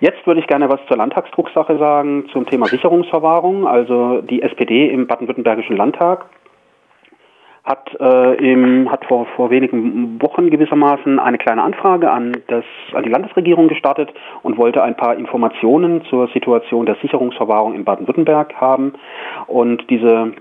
Jetzt würde ich gerne was zur Landtagsdrucksache sagen, zum Thema Sicherungsverwahrung. Also die SPD im baden-württembergischen Landtag hat, äh, im, hat vor, vor wenigen Wochen gewissermaßen eine kleine Anfrage an, das, an die Landesregierung gestartet und wollte ein paar Informationen zur Situation der Sicherungsverwahrung in Baden-Württemberg haben. Und diese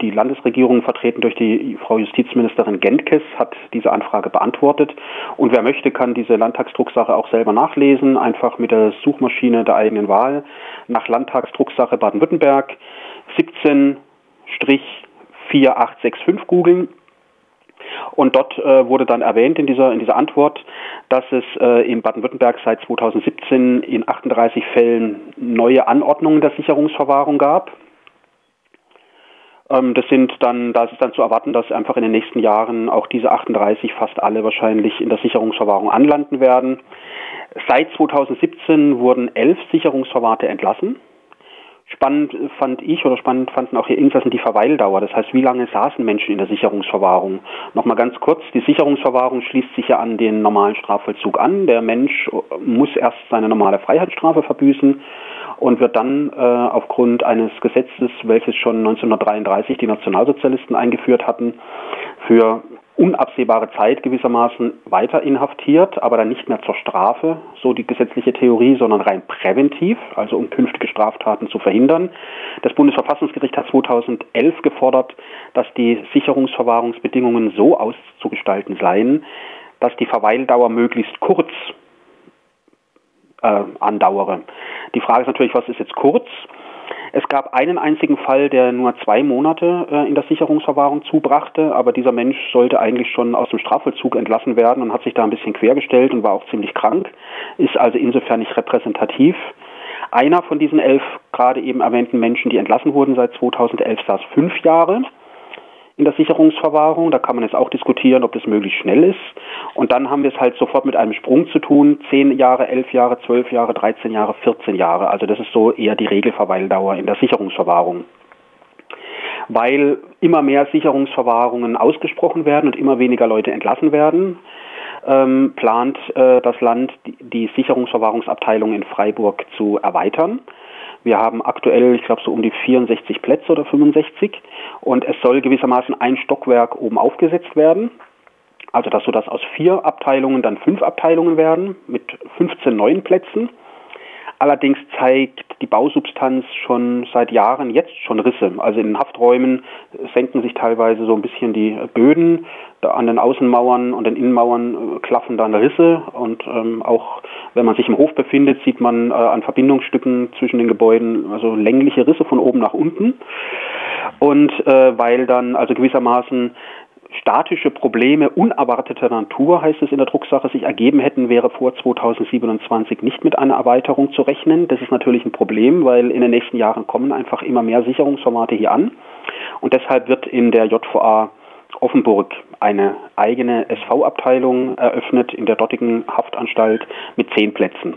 die Landesregierung, vertreten durch die Frau Justizministerin Gentkes, hat diese Anfrage beantwortet. Und wer möchte, kann diese Landtagsdrucksache auch selber nachlesen, einfach mit der Suchmaschine der eigenen Wahl nach Landtagsdrucksache Baden-Württemberg 17 4865 googeln. Und dort äh, wurde dann erwähnt in dieser, in dieser Antwort, dass es äh, in Baden-Württemberg seit 2017 in 38 Fällen neue Anordnungen der Sicherungsverwahrung gab. Ähm, das sind dann, da ist es dann zu erwarten, dass einfach in den nächsten Jahren auch diese 38 fast alle wahrscheinlich in der Sicherungsverwahrung anlanden werden. Seit 2017 wurden elf Sicherungsverwahrte entlassen. Spannend fand ich oder spannend fanden auch hier Insassen die Verweildauer. Das heißt, wie lange saßen Menschen in der Sicherungsverwahrung? Nochmal ganz kurz, die Sicherungsverwahrung schließt sich ja an den normalen Strafvollzug an. Der Mensch muss erst seine normale Freiheitsstrafe verbüßen und wird dann äh, aufgrund eines Gesetzes, welches schon 1933 die Nationalsozialisten eingeführt hatten, für unabsehbare Zeit gewissermaßen weiter inhaftiert, aber dann nicht mehr zur Strafe, so die gesetzliche Theorie, sondern rein präventiv, also um künftige Straftaten zu verhindern. Das Bundesverfassungsgericht hat 2011 gefordert, dass die Sicherungsverwahrungsbedingungen so auszugestalten seien, dass die Verweildauer möglichst kurz äh, andauere. Die Frage ist natürlich, was ist jetzt kurz? Es gab einen einzigen Fall, der nur zwei Monate äh, in der Sicherungsverwahrung zubrachte, aber dieser Mensch sollte eigentlich schon aus dem Strafvollzug entlassen werden und hat sich da ein bisschen quergestellt und war auch ziemlich krank, ist also insofern nicht repräsentativ. Einer von diesen elf gerade eben erwähnten Menschen, die entlassen wurden seit 2011, saß fünf Jahre in der Sicherungsverwahrung. Da kann man jetzt auch diskutieren, ob das möglichst schnell ist. Und dann haben wir es halt sofort mit einem Sprung zu tun. Zehn Jahre, elf Jahre, zwölf Jahre, 13 Jahre, 14 Jahre. Also das ist so eher die Regelverweildauer in der Sicherungsverwahrung. Weil immer mehr Sicherungsverwahrungen ausgesprochen werden und immer weniger Leute entlassen werden, ähm, plant äh, das Land die, die Sicherungsverwahrungsabteilung in Freiburg zu erweitern. Wir haben aktuell, ich glaube, so um die 64 Plätze oder 65 und es soll gewissermaßen ein Stockwerk oben aufgesetzt werden. Also dass so dass aus vier Abteilungen dann fünf Abteilungen werden mit 15 neuen Plätzen. Allerdings zeigt die Bausubstanz schon seit Jahren jetzt schon Risse. Also in den Hafträumen senken sich teilweise so ein bisschen die Böden. An den Außenmauern und den Innenmauern äh, klaffen dann Risse. Und ähm, auch wenn man sich im Hof befindet, sieht man äh, an Verbindungsstücken zwischen den Gebäuden also längliche Risse von oben nach unten. Und äh, weil dann also gewissermaßen statische Probleme unerwarteter Natur, heißt es in der Drucksache, sich ergeben hätten, wäre vor 2027 nicht mit einer Erweiterung zu rechnen. Das ist natürlich ein Problem, weil in den nächsten Jahren kommen einfach immer mehr Sicherungsformate hier an. Und deshalb wird in der JVA Offenburg eine eigene SV-Abteilung eröffnet in der dortigen Haftanstalt mit zehn Plätzen.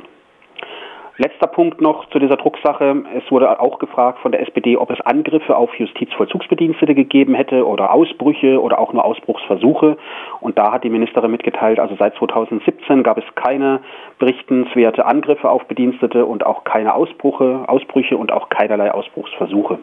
Letzter Punkt noch zu dieser Drucksache. Es wurde auch gefragt von der SPD, ob es Angriffe auf Justizvollzugsbedienstete gegeben hätte oder Ausbrüche oder auch nur Ausbruchsversuche. Und da hat die Ministerin mitgeteilt, also seit 2017 gab es keine berichtenswerte Angriffe auf Bedienstete und auch keine Ausbrüche, Ausbrüche und auch keinerlei Ausbruchsversuche.